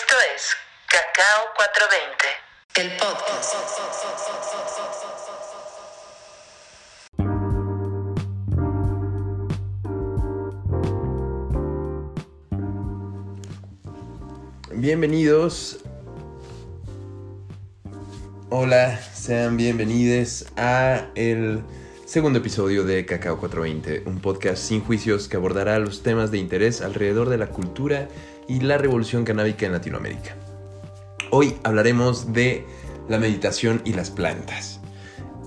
Esto es Cacao 420, el podcast. Bienvenidos. Hola, sean bienvenidos a el segundo episodio de Cacao 420, un podcast sin juicios que abordará los temas de interés alrededor de la cultura y la revolución canábica en Latinoamérica. Hoy hablaremos de la meditación y las plantas.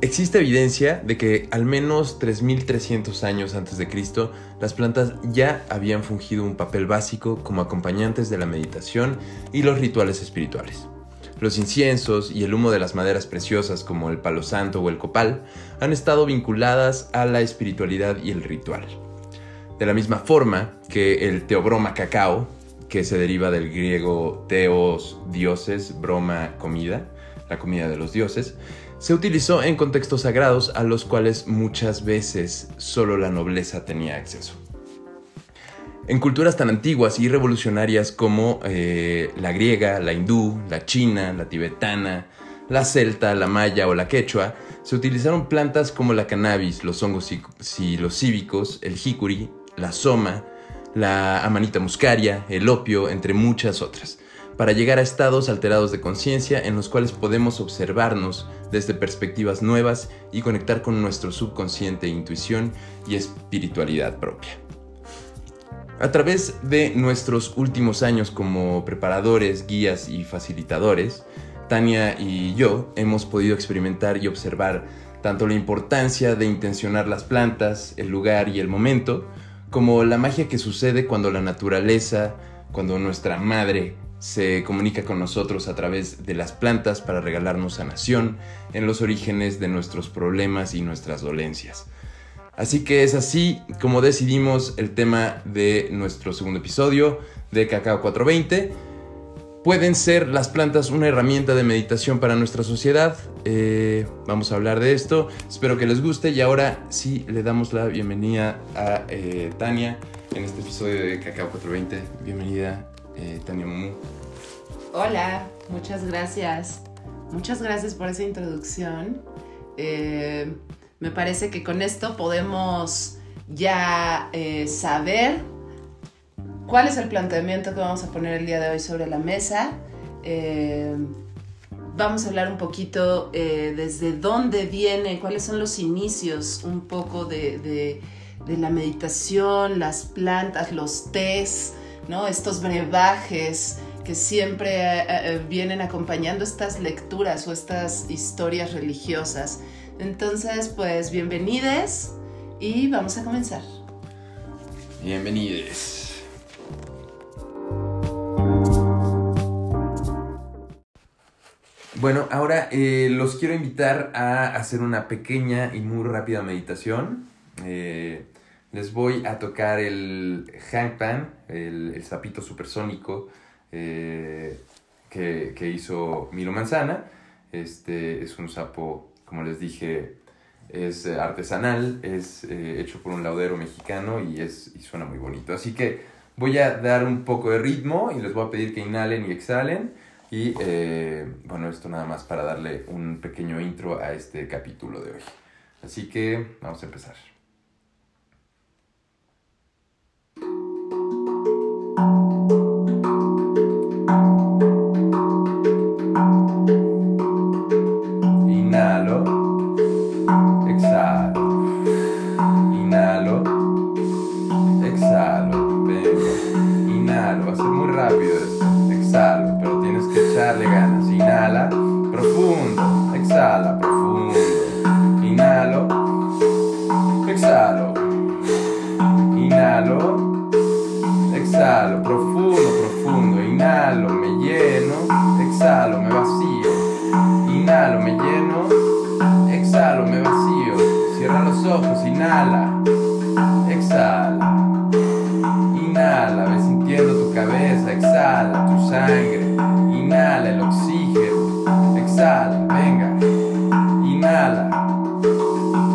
Existe evidencia de que al menos 3300 años antes de Cristo, las plantas ya habían fungido un papel básico como acompañantes de la meditación y los rituales espirituales. Los inciensos y el humo de las maderas preciosas como el palo santo o el copal han estado vinculadas a la espiritualidad y el ritual. De la misma forma que el teobroma cacao, que se deriva del griego teos, dioses, broma, comida, la comida de los dioses, se utilizó en contextos sagrados a los cuales muchas veces solo la nobleza tenía acceso. En culturas tan antiguas y revolucionarias como eh, la griega, la hindú, la china, la tibetana, la celta, la maya o la quechua, se utilizaron plantas como la cannabis, los hongos cívicos, el jicuri, la soma, la amanita muscaria, el opio, entre muchas otras, para llegar a estados alterados de conciencia en los cuales podemos observarnos desde perspectivas nuevas y conectar con nuestro subconsciente, intuición y espiritualidad propia. A través de nuestros últimos años como preparadores, guías y facilitadores, Tania y yo hemos podido experimentar y observar tanto la importancia de intencionar las plantas, el lugar y el momento, como la magia que sucede cuando la naturaleza, cuando nuestra madre se comunica con nosotros a través de las plantas para regalarnos sanación en los orígenes de nuestros problemas y nuestras dolencias. Así que es así como decidimos el tema de nuestro segundo episodio de Cacao 420. ¿Pueden ser las plantas una herramienta de meditación para nuestra sociedad? Eh, vamos a hablar de esto. Espero que les guste y ahora sí le damos la bienvenida a eh, Tania en este episodio de Cacao 420. Bienvenida, eh, Tania Mumu. Hola, muchas gracias. Muchas gracias por esa introducción. me parece que con esto podemos ya saber cuál es el planteamiento que vamos a poner el día de hoy sobre la mesa. Eh, vamos a hablar un poquito eh, desde dónde viene, cuáles son los inicios un poco de, la meditación, las plantas, los tés, ¿no? estos brebajes que siempre eh, vienen acompañando estas lecturas o estas historias religiosas. Entonces, pues bienvenides y vamos a comenzar. Bienvenides. Bueno, ahora eh, los quiero invitar a hacer una pequeña y muy rápida meditación. Eh, les voy a tocar el hangpan, el, el sapito supersónico eh, que, hizo Milo Manzana. Este es un sapo, como les dije, es artesanal, es hecho por un laudero mexicano y, es, y suena muy bonito. Así que voy a dar un poco de ritmo y les voy a pedir que inhalen y exhalen. Y eh, bueno, esto nada más para darle un pequeño intro a este capítulo de hoy. Así que vamos a empezar. Inhala, exhala. Inhala, ve sintiendo tu cabeza, exhala tu sangre. Inhala el oxígeno, exhala, venga. Inhala,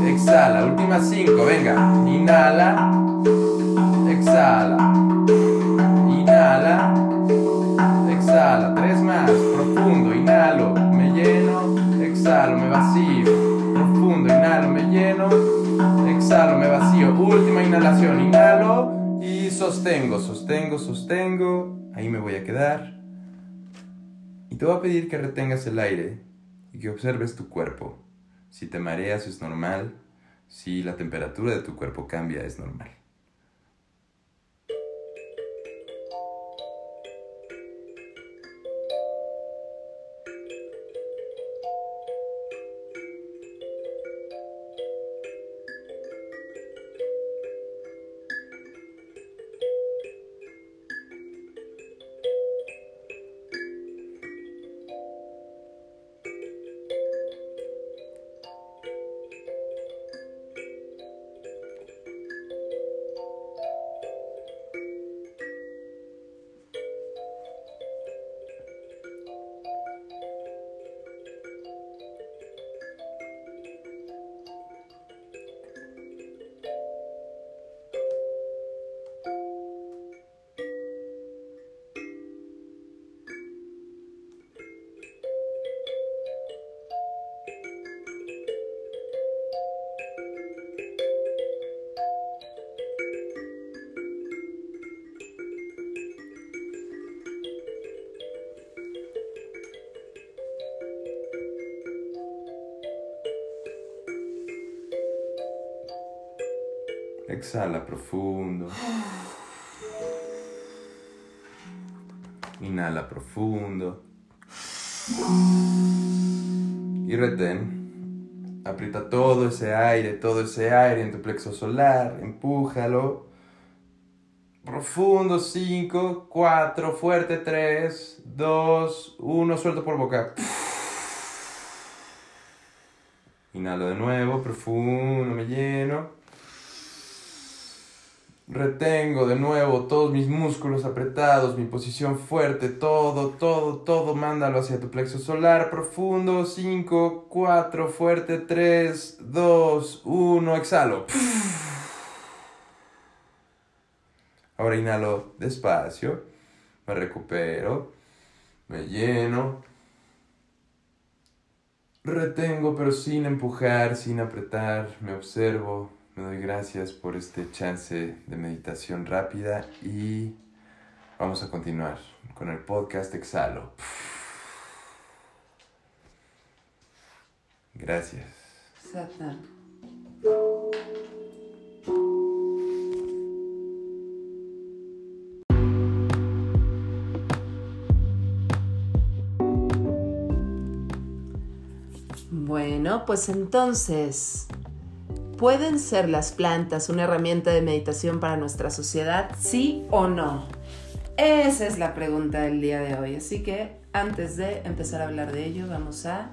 exhala. Última cinco, venga. Inhala sostengo, sostengo, sostengo, ahí me voy a quedar. Y te voy a pedir que retengas el aire y que observes tu cuerpo. Si te mareas es normal, si la temperatura de tu cuerpo cambia es normal. Exhala profundo. Inhala profundo. Y retén. Aprieta todo ese aire, todo ese aire en tu plexo solar. Empújalo. Profundo, 5, 4, fuerte, 3, 2, 1, suelto por boca. Inhalo de nuevo, profundo, me lleno. Retengo de nuevo todos mis músculos apretados, mi posición fuerte, todo, todo, todo, mándalo hacia tu plexo solar profundo. 5, 4, fuerte, 3, 2, 1, exhalo. Ahora inhalo despacio, me recupero, me lleno. Retengo pero sin empujar, sin apretar, me observo, me doy gracias por este chance de meditación rápida y vamos a continuar con el podcast Exhalo. Gracias. Satan. Bueno, pues entonces, ¿pueden ser las plantas una herramienta de meditación para nuestra sociedad? ¿Sí o no? Esa es la pregunta del día de hoy. Así que antes de empezar a hablar de ello, vamos a...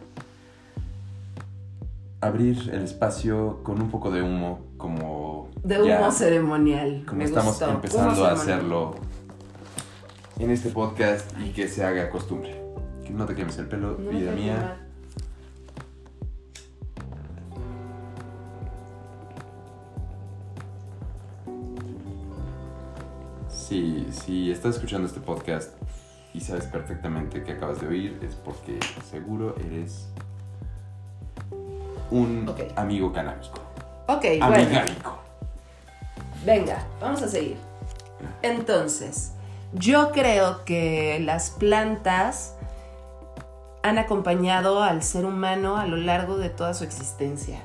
Abrir el espacio con un poco de humo, como... De humo ya- ceremonial. como Me estamos gustó. empezando Humo a hacerlo en este podcast y que se haga costumbre. Que no te quemes el pelo, No vida mía. Si, si estás escuchando este podcast y sabes perfectamente que acabas de oír, es porque seguro eres un amigo canábico. Ok, bueno. Amigábico. Venga, vamos a seguir. Entonces, yo creo que las plantas han acompañado al ser humano a lo largo de toda su existencia.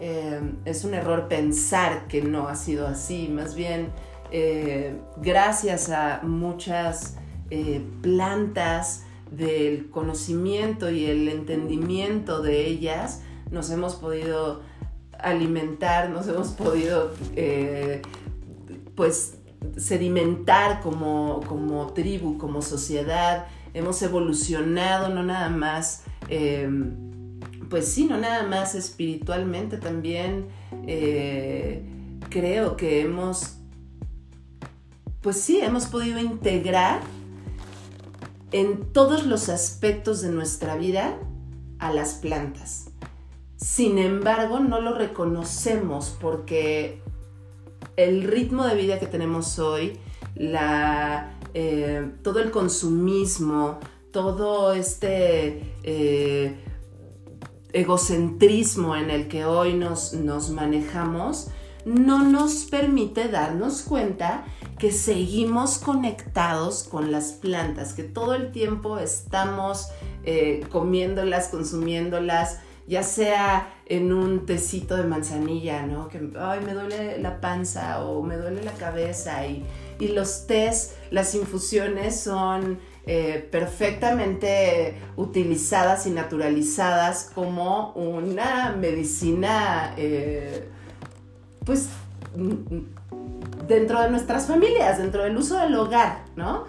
Eh, es un error pensar que no ha sido así, más bien eh, gracias a muchas eh, plantas del conocimiento y el entendimiento de ellas, nos hemos podido alimentar, nos hemos podido eh, pues sedimentar como, como tribu, como sociedad, hemos evolucionado no nada más, eh, pues sí, no nada más espiritualmente también, creo que hemos, pues sí, hemos podido integrar en todos los aspectos de nuestra vida a las plantas. Sin embargo, no lo reconocemos porque el ritmo de vida que tenemos hoy, eh, todo el consumismo, todo este eh, egocentrismo en el que hoy nos manejamos, no nos permite darnos cuenta que seguimos conectados con las plantas, que todo el tiempo estamos eh, comiéndolas, consumiéndolas, ya sea en un tecito de manzanilla, ¿no? Que ay, me duele la panza o me duele la cabeza y, y los tés, las infusiones son eh, perfectamente utilizadas y naturalizadas como una medicina, eh, pues dentro de nuestras familias, dentro del uso del hogar, ¿no?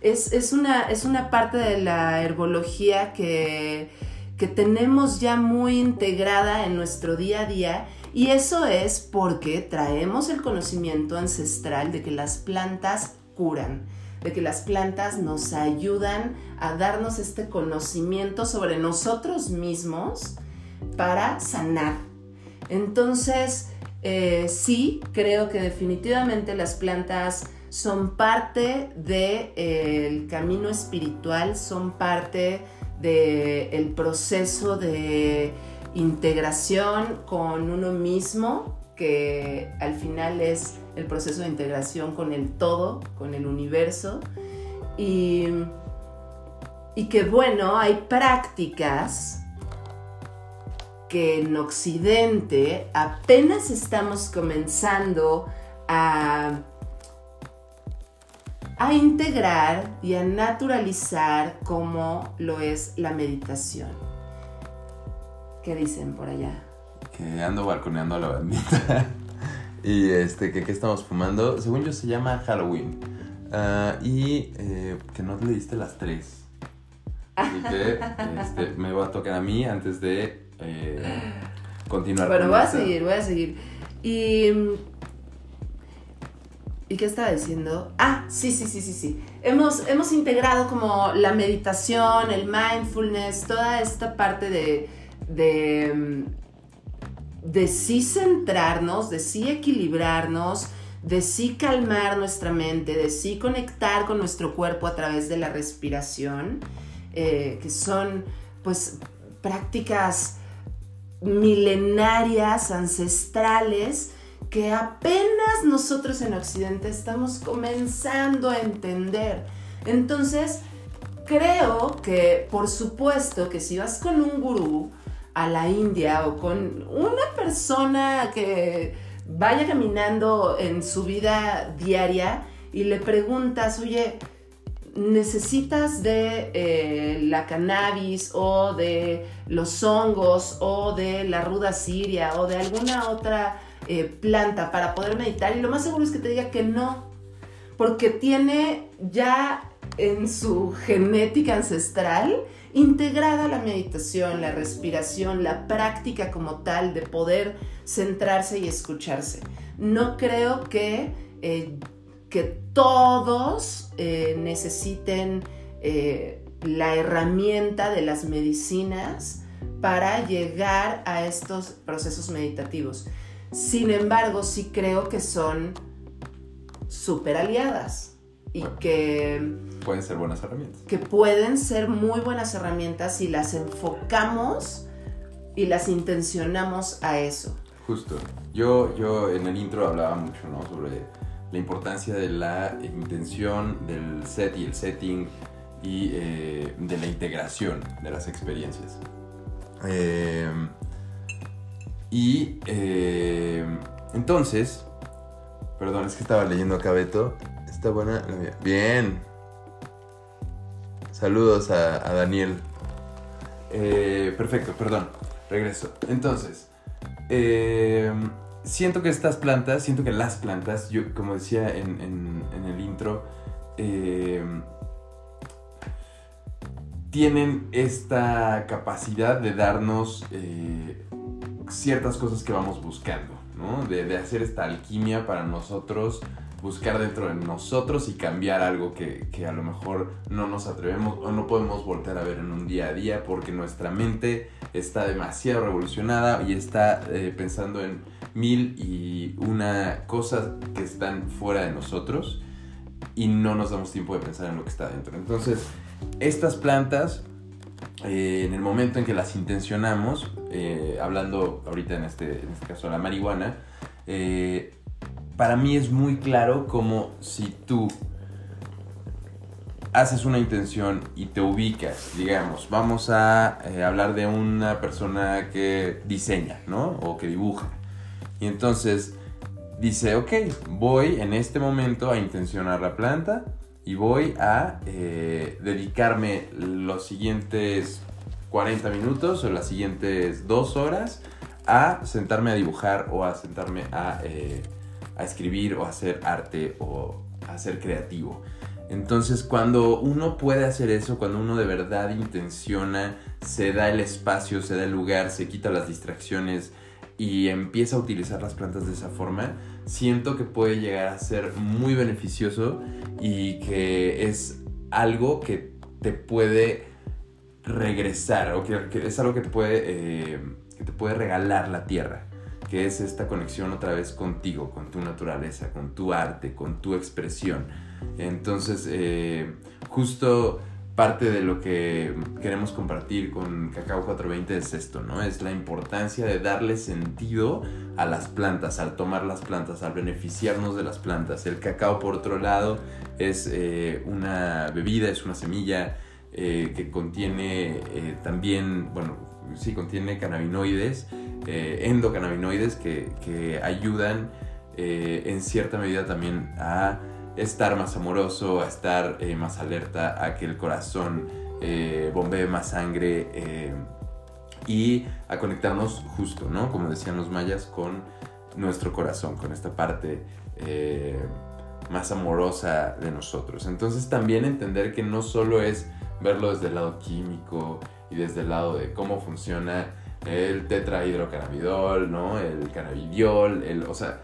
Es, una, es una parte de la herbología que, que tenemos ya muy integrada en nuestro día a día y eso es porque traemos el conocimiento ancestral de que las plantas curan, de que las plantas nos ayudan a darnos este conocimiento sobre nosotros mismos para sanar. Entonces, eh, sí, creo que definitivamente las plantas son parte del eh, camino espiritual, son parte del proceso de integración con uno mismo, que al final es el proceso de integración con el todo, con el universo. Y que bueno, hay prácticas que en Occidente apenas estamos comenzando a, a integrar y a naturalizar como lo es la meditación. ¿Qué dicen por allá? Que ando balconeando a la bandita. y este, que qué estamos fumando. Según yo se llama Halloween. Ah, y eh, que no le diste las tres. Y que este, me va a tocar a mí antes de eh, continuar. Bueno, voy a seguir, voy a seguir. Y. ¿Y qué estaba diciendo? Ah, sí, sí, sí, sí, sí. Hemos, hemos integrado como la meditación, el mindfulness, toda esta parte de, de, de sí centrarnos, de sí equilibrarnos, de sí calmar nuestra mente, de sí conectar con nuestro cuerpo a través de la respiración, eh, que son pues prácticas milenarias, ancestrales, que apenas nosotros en Occidente estamos comenzando a entender. Entonces, creo que, por supuesto, que si vas con un gurú a la India o con una persona que vaya caminando en su vida diaria y le preguntas, oye, necesitas de eh, la cannabis o de los hongos o de la ruda siria o de alguna otra eh, planta para poder meditar y lo más seguro es que te diga que no, porque tiene ya en su genética ancestral integrada la meditación, la respiración, la práctica como tal de poder centrarse y escucharse. No creo que eh, que todos eh, necesiten eh, la herramienta de las medicinas para llegar a estos procesos meditativos. Sin embargo, sí creo que son súper aliadas y que... Pueden ser buenas herramientas. Que pueden ser muy buenas herramientas si las enfocamos y las intencionamos a eso. Justo. Yo, yo en el intro hablaba mucho, ¿no? Sobre la importancia de la intención, del set y el setting y eh, de la integración de las experiencias. Eh, y eh, entonces, perdón, es que estaba leyendo acá Beto. Está buena Bien. Saludos a, a Daniel. perfecto, perdón. Regreso. Entonces, siento que estas plantas, siento que las plantas, yo como decía en, el intro, eh, tienen esta capacidad de darnos eh, ciertas cosas que vamos buscando, ¿no? De, de, hacer esta alquimia para nosotros, buscar dentro de nosotros y cambiar algo que, que, a lo mejor no nos atrevemos o no podemos volver a ver en un día a día porque nuestra mente está demasiado revolucionada y está eh, pensando en mil y una cosas que están fuera de nosotros. y no nos damos tiempo de pensar en lo que está dentro. Entonces, estas plantas, eh, en el momento en que las intencionamos, eh, hablando ahorita en este, en este caso de la marihuana, eh, para mí es muy claro como si tú haces una intención y te ubicas, digamos, vamos a hablar de una persona que diseña, ¿no? O que dibuja. Y entonces dice, ok, voy en este momento a intencionar la planta y voy a eh, dedicarme los siguientes 40 minutos o las siguientes dos horas a sentarme a dibujar o a sentarme a, eh, a escribir o a hacer arte o a ser creativo. Entonces cuando uno puede hacer eso, cuando uno de verdad intenciona, se da el espacio, se da el lugar, se quita las distracciones, y empieza a utilizar las plantas de esa forma, siento que puede llegar a ser muy beneficioso y que es algo que te puede regresar o que, es algo que te puede, eh, que te puede regalar la tierra que es esta conexión otra vez contigo, con tu naturaleza, con tu arte, con tu expresión. Entonces, eh, justo parte de lo que queremos compartir con Cacao 420 es esto, ¿no? Es la importancia de darle sentido a las plantas, al tomar las plantas, al beneficiarnos de las plantas. El cacao, por otro lado, es eh, una bebida, es una semilla eh, que contiene eh, también, bueno, sí, contiene cannabinoides, endocannabinoides que, que ayudan en cierta medida también a estar más amoroso, a estar eh, más alerta, a que el corazón eh, bombee más sangre eh, y a conectarnos justo, ¿no? Como decían los mayas, con nuestro corazón, con esta parte más amorosa de nosotros. Entonces también entender que no solo es verlo desde el lado químico y desde el lado de cómo funciona el tetrahidrocannabidol, ¿no? El cannabidiol, el, o sea,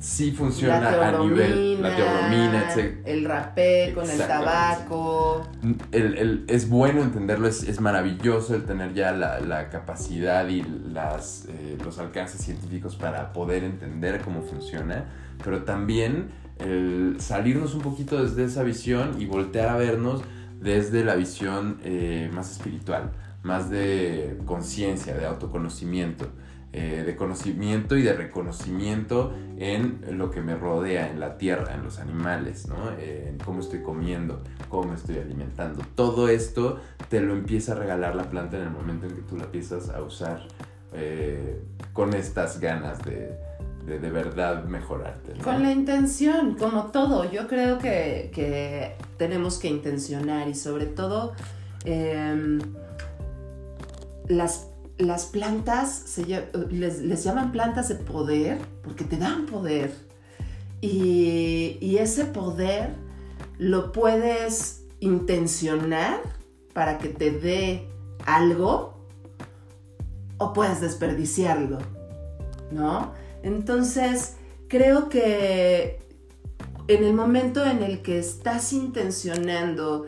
sí funciona a nivel la teobromina, el rapé con el tabaco. es bueno entenderlo, es, maravilloso el tener ya la, capacidad y las, eh, los alcances científicos para poder entender cómo funciona, pero también el salirnos un poquito desde esa visión y voltear a vernos desde la visión eh, más espiritual, más de conciencia, de autoconocimiento. Eh, de conocimiento y de reconocimiento en lo que me rodea, en la tierra, en los animales, ¿no? Eh, en cómo estoy comiendo, cómo estoy alimentando. Todo esto te lo empieza a regalar la planta en el momento en que tú la empiezas a usar eh, con estas ganas de, de, verdad mejorarte. Con la intención, como todo. Yo creo que, que tenemos que intencionar y sobre todo em, las las plantas se, les, llaman plantas de poder porque te dan poder. Y, ese poder lo puedes intencionar para que te dé algo o puedes desperdiciarlo, ¿no? Entonces, creo que en el momento en el que estás intencionando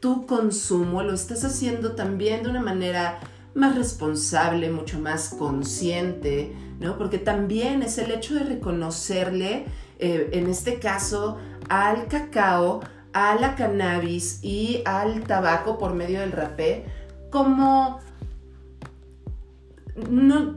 tu consumo, lo estás haciendo también de una manera más responsable, mucho más consciente, ¿no? Porque también es el hecho de reconocerle, eh, en este caso, al cacao, a la cannabis y al tabaco por medio del rapé como no,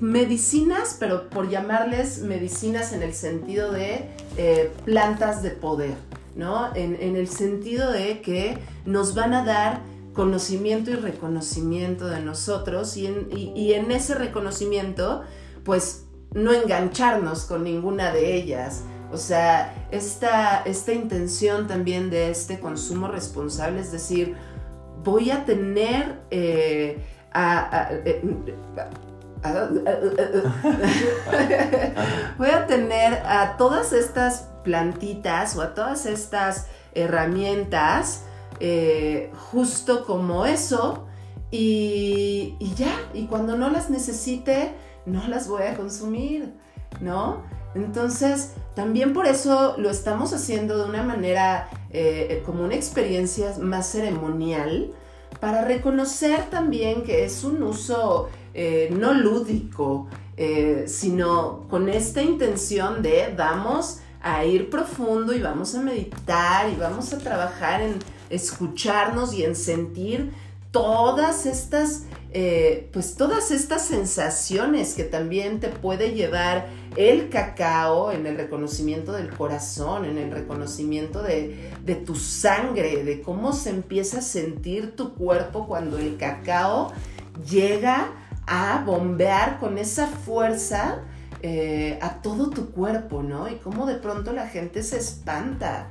medicinas, pero por llamarles medicinas en el sentido de eh, plantas de poder, ¿no? En, en el sentido de que nos van a dar conocimiento y reconocimiento de nosotros y en, ese reconocimiento, pues no engancharnos con ninguna de ellas. O sea, esta, esta intención también de este consumo responsable, es decir, voy a tener voy a tener a todas estas plantitas o a todas estas herramientas eh, justo como eso y, ya, y cuando no las necesite, no las voy a consumir, ¿no? Entonces, también por eso lo estamos haciendo de una manera eh, como una experiencia más ceremonial, para reconocer también que es un uso eh, no lúdico, sino con esta intención de vamos a ir profundo y vamos a meditar y vamos a trabajar en escucharnos y en sentir todas estas, eh, pues todas estas sensaciones que también te puede llevar el cacao en el reconocimiento del corazón, en el reconocimiento de, de tu sangre, de cómo se empieza a sentir tu cuerpo cuando el cacao llega a bombear con esa fuerza eh, a todo tu cuerpo, ¿no? Y cómo de pronto la gente se espanta.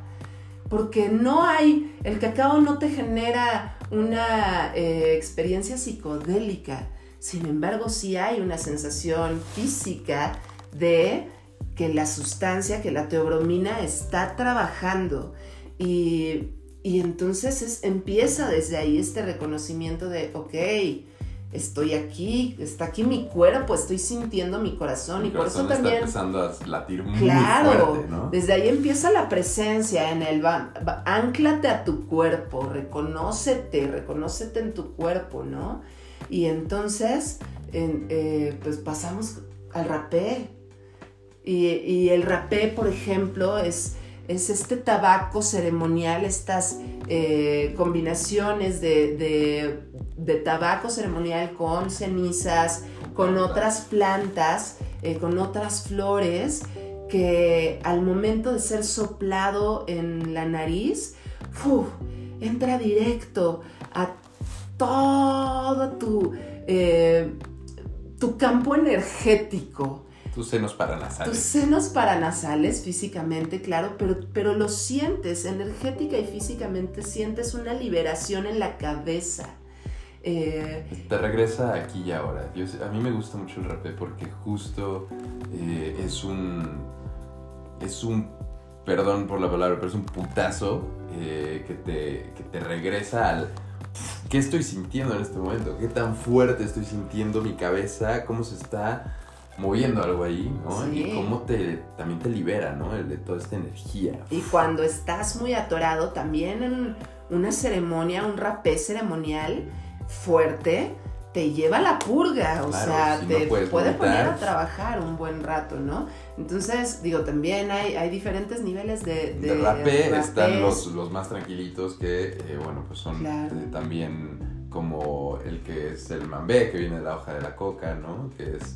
Porque no hay, el cacao no te genera una eh, experiencia psicodélica. Sin embargo, sí hay una sensación física de que la sustancia, que la teobromina está trabajando. Y, entonces empieza desde ahí este reconocimiento de, ok, estoy aquí, está aquí mi cuerpo, estoy sintiendo mi corazón y por eso también está empezando a latir muy claro, fuerte, ¿no? Desde ahí empieza la presencia en el anclate a tu cuerpo, reconócete, reconócete en tu cuerpo, ¿no? Y entonces eh, pues pasamos al rapé. Y, y el rapé, por ejemplo, es es este tabaco ceremonial, estas eh, combinaciones de, tabaco ceremonial con cenizas, con otras plantas, eh, con otras flores, que al momento de ser soplado en la nariz, entra directo a todo tu, eh, tu campo energético. Tus senos paranasales. Tus senos paranasales físicamente, claro, pero, pero lo sientes, energética y físicamente sientes una liberación en la cabeza. Eh, Te regresa aquí y ahora. a mí me gusta mucho el rapé porque justo eh, es un. Es un. Perdón por la palabra, pero es un putazo eh, que, te, que te regresa al. ¿Qué estoy sintiendo en este momento? ¿Qué tan fuerte estoy sintiendo mi cabeza? ¿Cómo se está moviendo algo ahí, ¿no? Y cómo te, también te libera, ¿no? El de toda esta energía. Y cuando estás muy atorado, también en una ceremonia, un rapé ceremonial fuerte, te lleva a la purga, o sea, te puede poner a trabajar un buen rato, ¿no? Entonces, digo, también hay, hay diferentes niveles de... De, rapé están los, los, más tranquilitos que, eh, bueno, pues son eh, también como el que es el mambé, que viene de la hoja de la coca, ¿no? Que es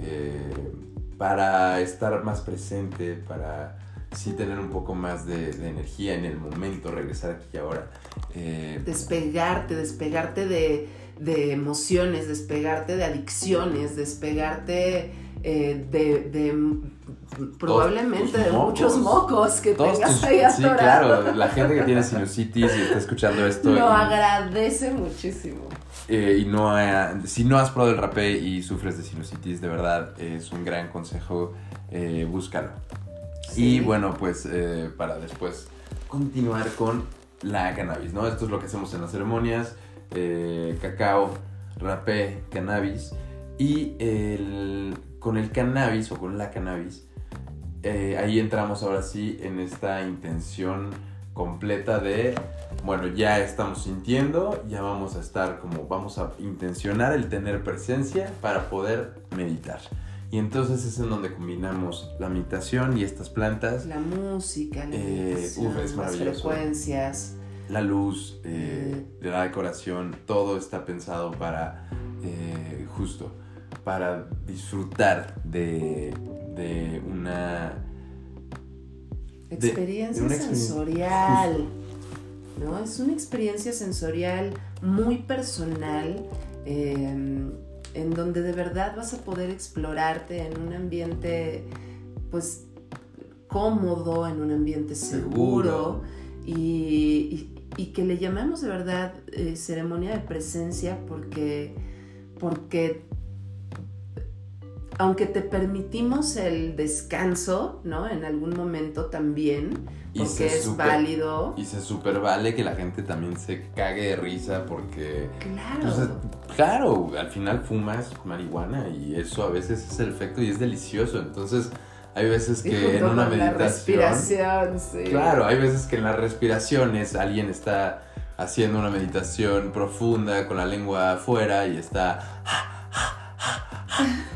eh, para estar más presente, para sí tener un poco más de, energía en el momento, regresar aquí y ahora. Eh, despegarte, despegarte de, emociones, despegarte de adicciones, despegarte eh, de, probablemente de muchos mocos que tengas ahí Sí, claro, la gente que tiene sinusitis y está escuchando esto. Lo agradece muchísimo. Eh, y no si no has probado el rapé y sufres de sinusitis, de verdad es un gran consejo, eh, búscalo. Y bueno, pues eh, para después continuar con la cannabis, ¿no? Esto es lo que hacemos en las ceremonias, cacao, rapé, cannabis. Y con el cannabis o con la cannabis, ahí entramos ahora sí en esta intención completa de, bueno, ya estamos sintiendo, ya vamos a estar como, vamos a intencionar el tener presencia para poder meditar. Y entonces es en donde combinamos la meditación y estas plantas. La música, la eh, las frecuencias. La luz, eh, la decoración, todo está pensado para eh, justo, para disfrutar de, de una Experiencia sensorial. ¿no? Es una experiencia sensorial muy personal. Em, en donde de verdad vas a poder explorarte en un ambiente pues cómodo, en un ambiente seguro, Y, que le llamamos de verdad eh, ceremonia de presencia porque, porque aunque te permitimos el descanso, ¿no? En algún momento también, porque es válido. Y se super vale que la gente también se cague de risa porque... Claro. Pues, claro, al final fumas marihuana y eso a veces es el efecto y es delicioso. Entonces, hay veces que en una meditación... La respiración, sí. Claro, hay veces que en las respiraciones alguien está haciendo una meditación profunda con la lengua afuera y está...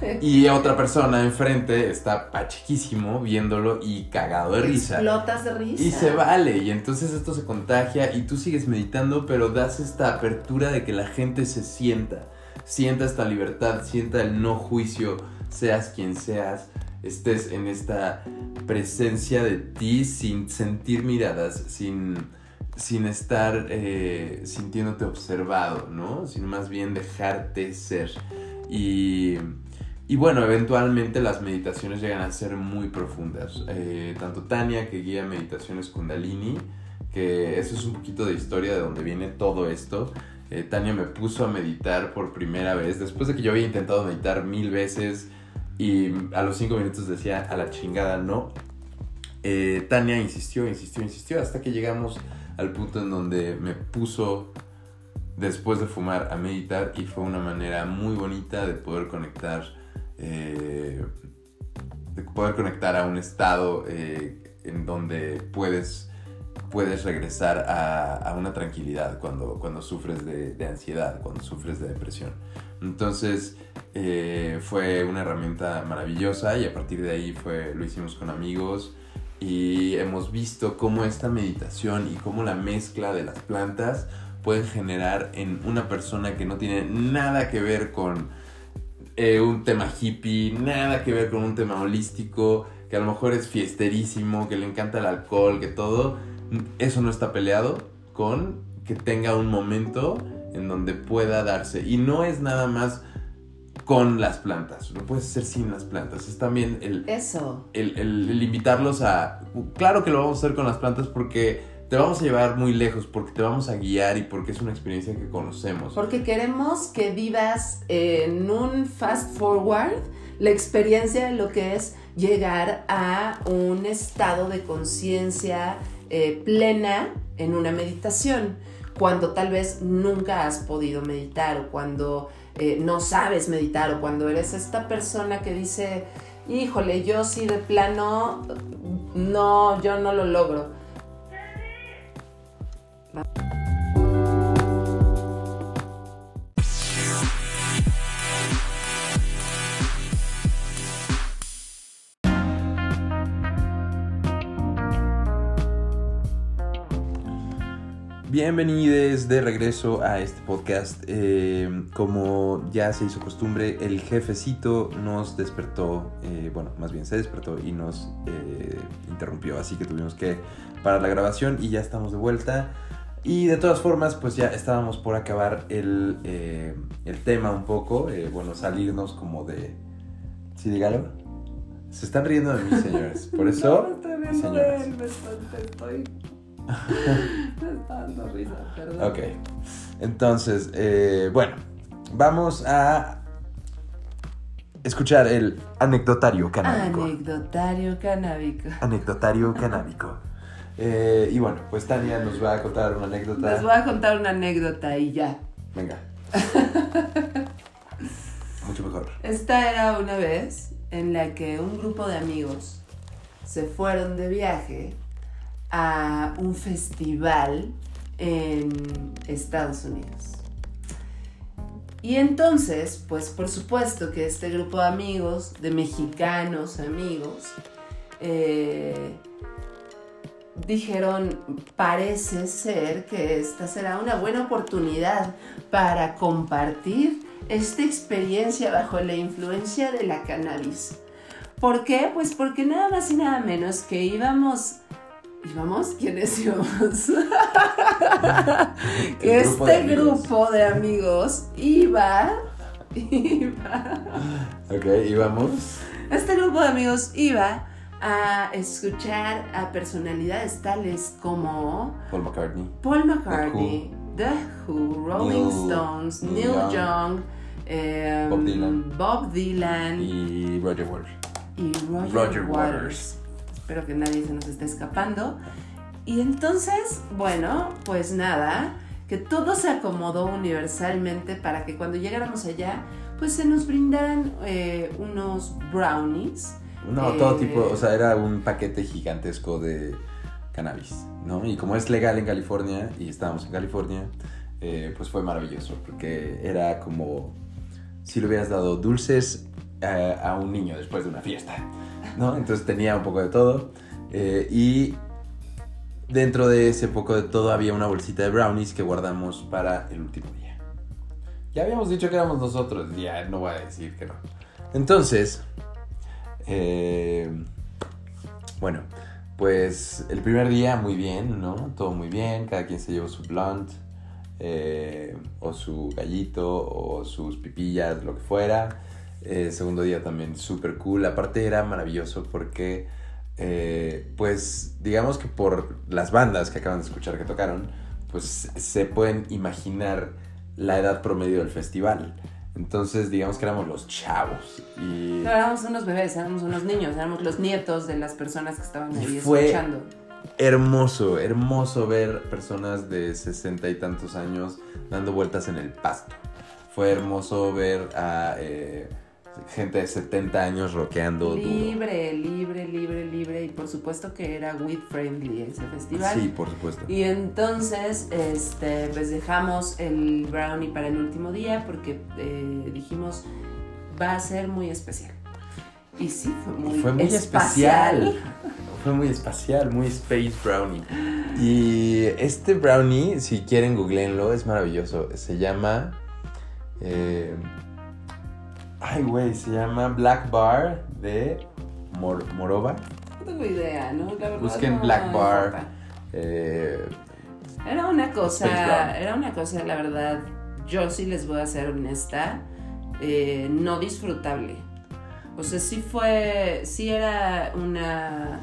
Y otra persona enfrente está pachequísimo viéndolo y cagado de risa. Explotas de risa. Y se vale, y entonces esto se contagia y tú sigues meditando, pero das esta apertura de que la gente se sienta, sienta esta libertad, sienta el no juicio, seas quien seas, estés en esta presencia de ti sin sentir miradas, sin, sin estar eh, sintiéndote observado, ¿no? Sino más bien dejarte ser. Y, y bueno, eventualmente las meditaciones llegan a ser muy profundas. Eh, tanto Tania, que guía meditaciones Kundalini, que eso es un poquito de historia de donde viene todo esto. Eh, Tania me puso a meditar por primera vez, después de que yo había intentado meditar mil veces y a los cinco minutos decía a la chingada no. Eh, Tania insistió, insistió, insistió, hasta que llegamos al punto en donde me puso después de fumar a meditar y fue una manera muy bonita de poder conectar, eh, de poder conectar a un estado eh, en donde puedes, puedes regresar a, a una tranquilidad cuando, cuando sufres de, de, ansiedad, cuando sufres de depresión. Entonces eh, fue una herramienta maravillosa y a partir de ahí fue, lo hicimos con amigos y hemos visto cómo esta meditación y cómo la mezcla de las plantas pueden generar en una persona que no tiene nada que ver con eh, un tema hippie, nada que ver con un tema holístico, que a lo mejor es fiesterísimo, que le encanta el alcohol, que todo, eso no está peleado con que tenga un momento en donde pueda darse. Y no es nada más con las plantas, no puedes hacer sin las plantas, es también el, Eso. el, el, el invitarlos a... Claro que lo vamos a hacer con las plantas porque te vamos a llevar muy lejos, porque te vamos a guiar y porque es una experiencia que conocemos. Porque queremos que vivas en un fast forward la experiencia de lo que es llegar a un estado de conciencia eh, plena en una meditación, cuando tal vez nunca has podido meditar o cuando eh, no sabes meditar o cuando eres esta persona que dice, híjole, yo sí de plano, no, yo no lo logro. Bienvenidos de regreso a este podcast. Eh, como ya se hizo costumbre, el jefecito nos despertó, eh, bueno, más bien se despertó y nos eh, interrumpió, así que tuvimos que parar la grabación y ya estamos de vuelta. Y de todas formas, pues ya estábamos por acabar el, eh, el tema un poco, bueno, salirnos como de... ¿Sí, dígalo? Se están riendo de mí, señores. Por eso, No, estoy riendo señoras. de él, me estoy- estoy... me está dando risa, perdón. Ok. Entonces, eh, bueno, vamos a escuchar el anecdotario canábico. Anecdotario canábico. anecdotario canábico. Eh, y bueno, pues Tania nos va a contar una anécdota. Les voy a contar una anécdota y ya. Venga. Mucho mejor. Esta era una vez en la que un grupo de amigos se fueron de viaje a un festival en Estados Unidos. Y entonces, pues por supuesto que este grupo de amigos, de mexicanos amigos, eh, dijeron, parece ser que esta será una buena oportunidad para compartir esta experiencia bajo la influencia de la cannabis. ¿Por qué? Pues porque nada más y nada menos que íbamos... ¿Íbamos? ¿Quiénes íbamos? que de este grupo de amigos iba... Iba... Ok, y vamos. Este grupo de amigos iba a escuchar a personalidades tales como Paul McCartney. Paul McCartney, The Who, Rolling Neil- Stones, Neil Neil Young, Young, em, Bob Dylan. Bob Dylan Y Roger Waters. y Roger, Roger Waters. Waters. Espero que nadie se nos esté escapando. Y entonces, bueno, pues nada, que todo se acomodó universalmente para que cuando llegáramos allá, pues se nos brindaran eh, unos brownies. No, Eh, todo tipo, o sea, era un paquete gigantesco de cannabis, ¿no? Y como es legal en California, y estábamos en California, eh, pues fue maravilloso, porque era como si le hubieras dado dulces eh, a un niño después de una fiesta, ¿no? Entonces tenía un poco de todo. eh, y dentro de ese poco de todo había una bolsita de brownies que guardamos para el último día. Ya habíamos dicho que éramos nosotros, ya no voy a decir que no. Entonces, eh, bueno, pues el primer día muy bien, ¿no? Todo muy bien, cada quien se llevó su blunt, eh, o su gallito, o sus pipillas, lo que fuera. Eh, segundo día también súper cool. Aparte era maravilloso porque, pues, digamos que por las bandas que acaban de escuchar que tocaron, pues se pueden imaginar la edad promedio del festival. Entonces, digamos que éramos los chavos. Y No éramos unos bebés, éramos unos niños, éramos los nietos de las personas que estaban ahí fue- escuchando. hermoso, hermoso ver personas de sesenta y tantos años dando vueltas en el pasto. Fue hermoso ver a eh, gente de 70 años rockeando duro. Libre, libre, libre, libre. Y por supuesto que era weed friendly ese festival. Sí, por supuesto. Y entonces, este, pues dejamos el brownie para el último día porque eh, dijimos va a ser muy especial. Y sí, fue muy, Fue muy especial. Fue muy espacial, muy space brownie. Y este brownie, si quieren googleenlo, es maravilloso. Se llama... eh, ay, güey, se llama Black Bar de Mor- Morova. No tengo idea, ¿no? La verdad Busquen no Black me Bar. Eh, Era una cosa, era una cosa, la verdad, yo sí les voy a ser honesta, eh, no disfrutable. O sea, sí fue, sí era una,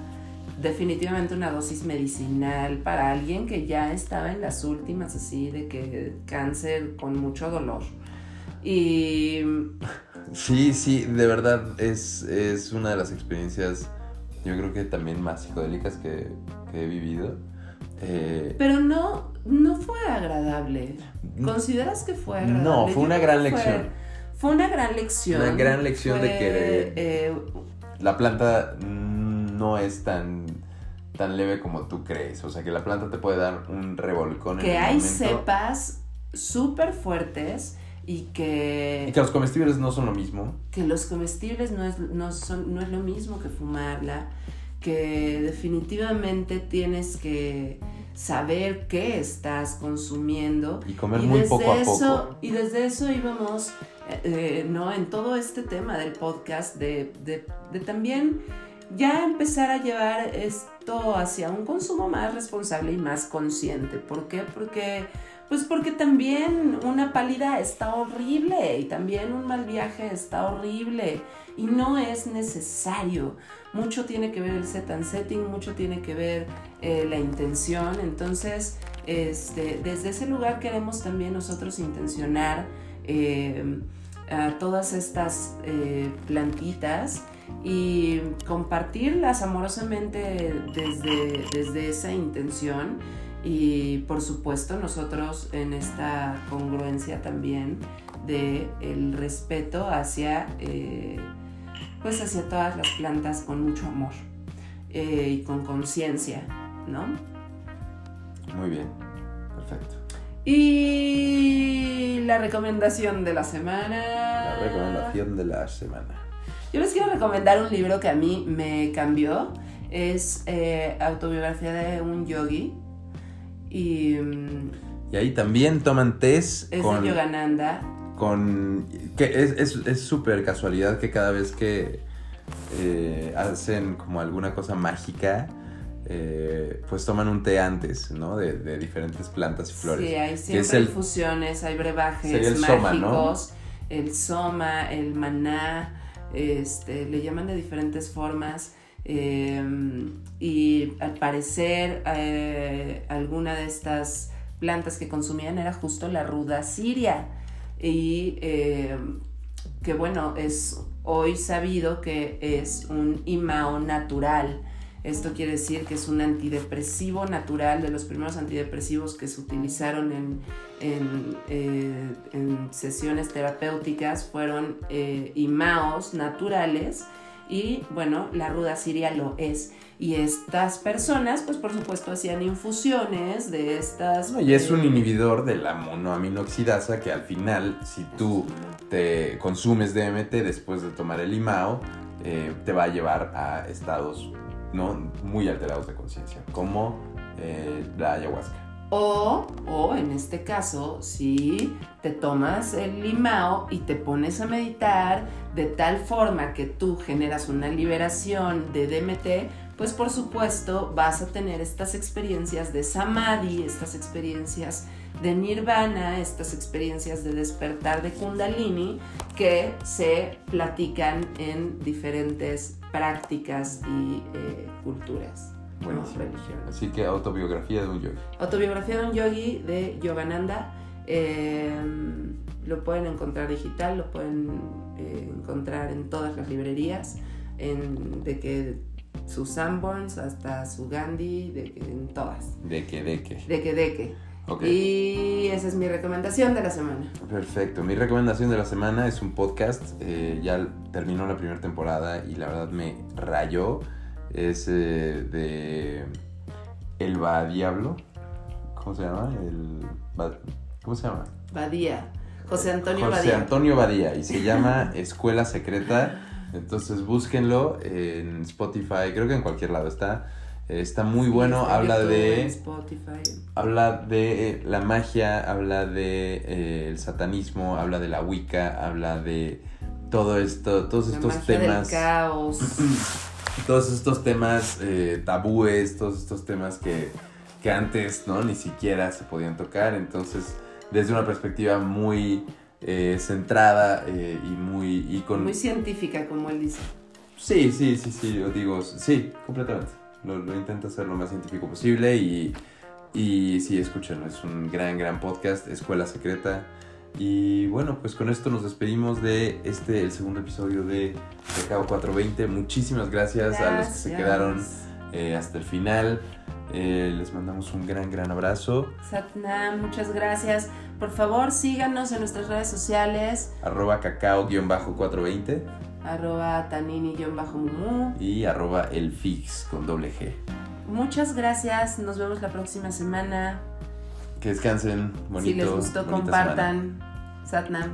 definitivamente una dosis medicinal para alguien que ya estaba en las últimas, así, de que cáncer con mucho dolor. Y sí, sí, de verdad es, es una de las experiencias, yo creo que también más psicodélicas que, que he vivido. Eh, Pero no, no fue agradable. ¿Consideras que fue agradable? No, fue una gran fue- lección. Fue una gran lección. Una gran lección de que- eh, la planta no es tan, tan leve como tú crees. O sea, que la planta te puede dar un revolcón en que el hay momento. cepas súper fuertes y que, Y que los comestibles no son lo mismo. que los comestibles no es, no, son, no es lo mismo que fumarla, que definitivamente tienes que saber qué estás consumiendo Y comer y muy poco a eso, poco. Y desde eso íbamos, eh, eh, ¿no? En todo este tema del podcast, de, de- de también ya empezar a llevar esto hacia un consumo más responsable y más consciente. ¿Por qué? Porque, pues porque también una pálida está horrible y también un mal viaje está horrible y no es necesario. Mucho tiene que ver el set and setting, mucho tiene que ver eh, la intención. Entonces, este, desde ese lugar queremos también nosotros intencionar eh, a todas estas eh, plantitas y compartirlas amorosamente desde, desde esa intención y por supuesto nosotros en esta congruencia también de el respeto hacia eh, pues hacia todas las plantas con mucho amor eh, y con conciencia, ¿no? Muy bien. Perfecto. Y la recomendación de la semana. La recomendación de la semana. Yo les quiero recomendar un libro que a mí me cambió. Es eh, Autobiografía de un yogi. Y mm, Y ahí también toman test es con, de Yogananda. con que es es- es súper casualidad que cada vez que eh, hacen como alguna cosa mágica eh, pues toman un té antes no de, de diferentes plantas y flores Sí, hay siempre es el infusiones, hay brebajes el soma, ¿no? mágicos. El soma, el maná, este, le llaman de diferentes formas. eh, y al parecer, eh, alguna de estas plantas que consumían era justo la ruda siria. Y eh, que bueno, es hoy sabido que es un imao natural. Esto quiere decir que es un antidepresivo natural, de los primeros antidepresivos que se utilizaron en, en, eh, en sesiones terapéuticas fueron eh, imaos naturales y bueno, la ruda siria lo es. Y estas personas, pues por supuesto, hacían infusiones de estas... No, y es un eh, inhibidor de la monoaminoxidasa que al final, si tú te consumes DMT después de tomar el limao, eh, te va a llevar a estados ¿no? muy alterados de conciencia, como eh, la ayahuasca. O, o en este caso, si te tomas el limao y te pones a meditar de tal forma que tú generas una liberación de DMT, pues por supuesto vas a tener estas experiencias de samadhi, estas experiencias de nirvana, estas experiencias de despertar de kundalini que se platican en diferentes prácticas y eh, culturas. ¿no? Buenísimo. Religiones. Así que autobiografía de un yogi. Autobiografía de un yogi de Yogananda. eh, lo pueden encontrar digital, lo pueden eh, encontrar en todas las librerías, en, de que su Sanborns hasta su Gandhi, de que, en todas. De que, de que. De que, de que. Y esa es mi recomendación de la semana. Perfecto. Mi recomendación de la semana es un podcast. eh, ya terminó la primera temporada y la verdad me rayó. Es eh, de El Va Diablo. ¿Cómo se llama? El ¿Cómo se llama? Badía. José Antonio José Badía. Antonio Badía y se llama Escuela Secreta. Entonces búsquenlo en Spotify, creo que en cualquier lado está. Está muy bueno, habla YouTube, de Spotify. habla de eh, la magia, habla de eh, el satanismo, habla de la Wicca, habla de todo esto, todos La estos magia temas, del caos. todos estos temas eh, tabúes, todos estos temas que, que antes no ni siquiera se podían tocar. Entonces, desde una perspectiva muy eh, centrada y muy y con Muy científica, como él dice. Sí, sí, sí, sí, yo digo, sí, completamente. Lo, lo intento hacer lo más científico posible y, y sí, escúchenlo, es un gran, gran podcast, Escuela Secreta. Y bueno, pues con esto nos despedimos de este, el segundo episodio de Cacao 420. Muchísimas gracias, a los que se quedaron eh, hasta el final. Eh, les mandamos un gran, gran abrazo. Satnam, muchas gracias. Por favor, síganos en nuestras redes sociales, Arroba cacao-420 arroba tanini-mumu. y arroba elfix con doble G. Muchas gracias, nos vemos la próxima semana. Que descansen, bonito. si les gustó, semana. compartan. Satnam.